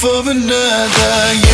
For another you.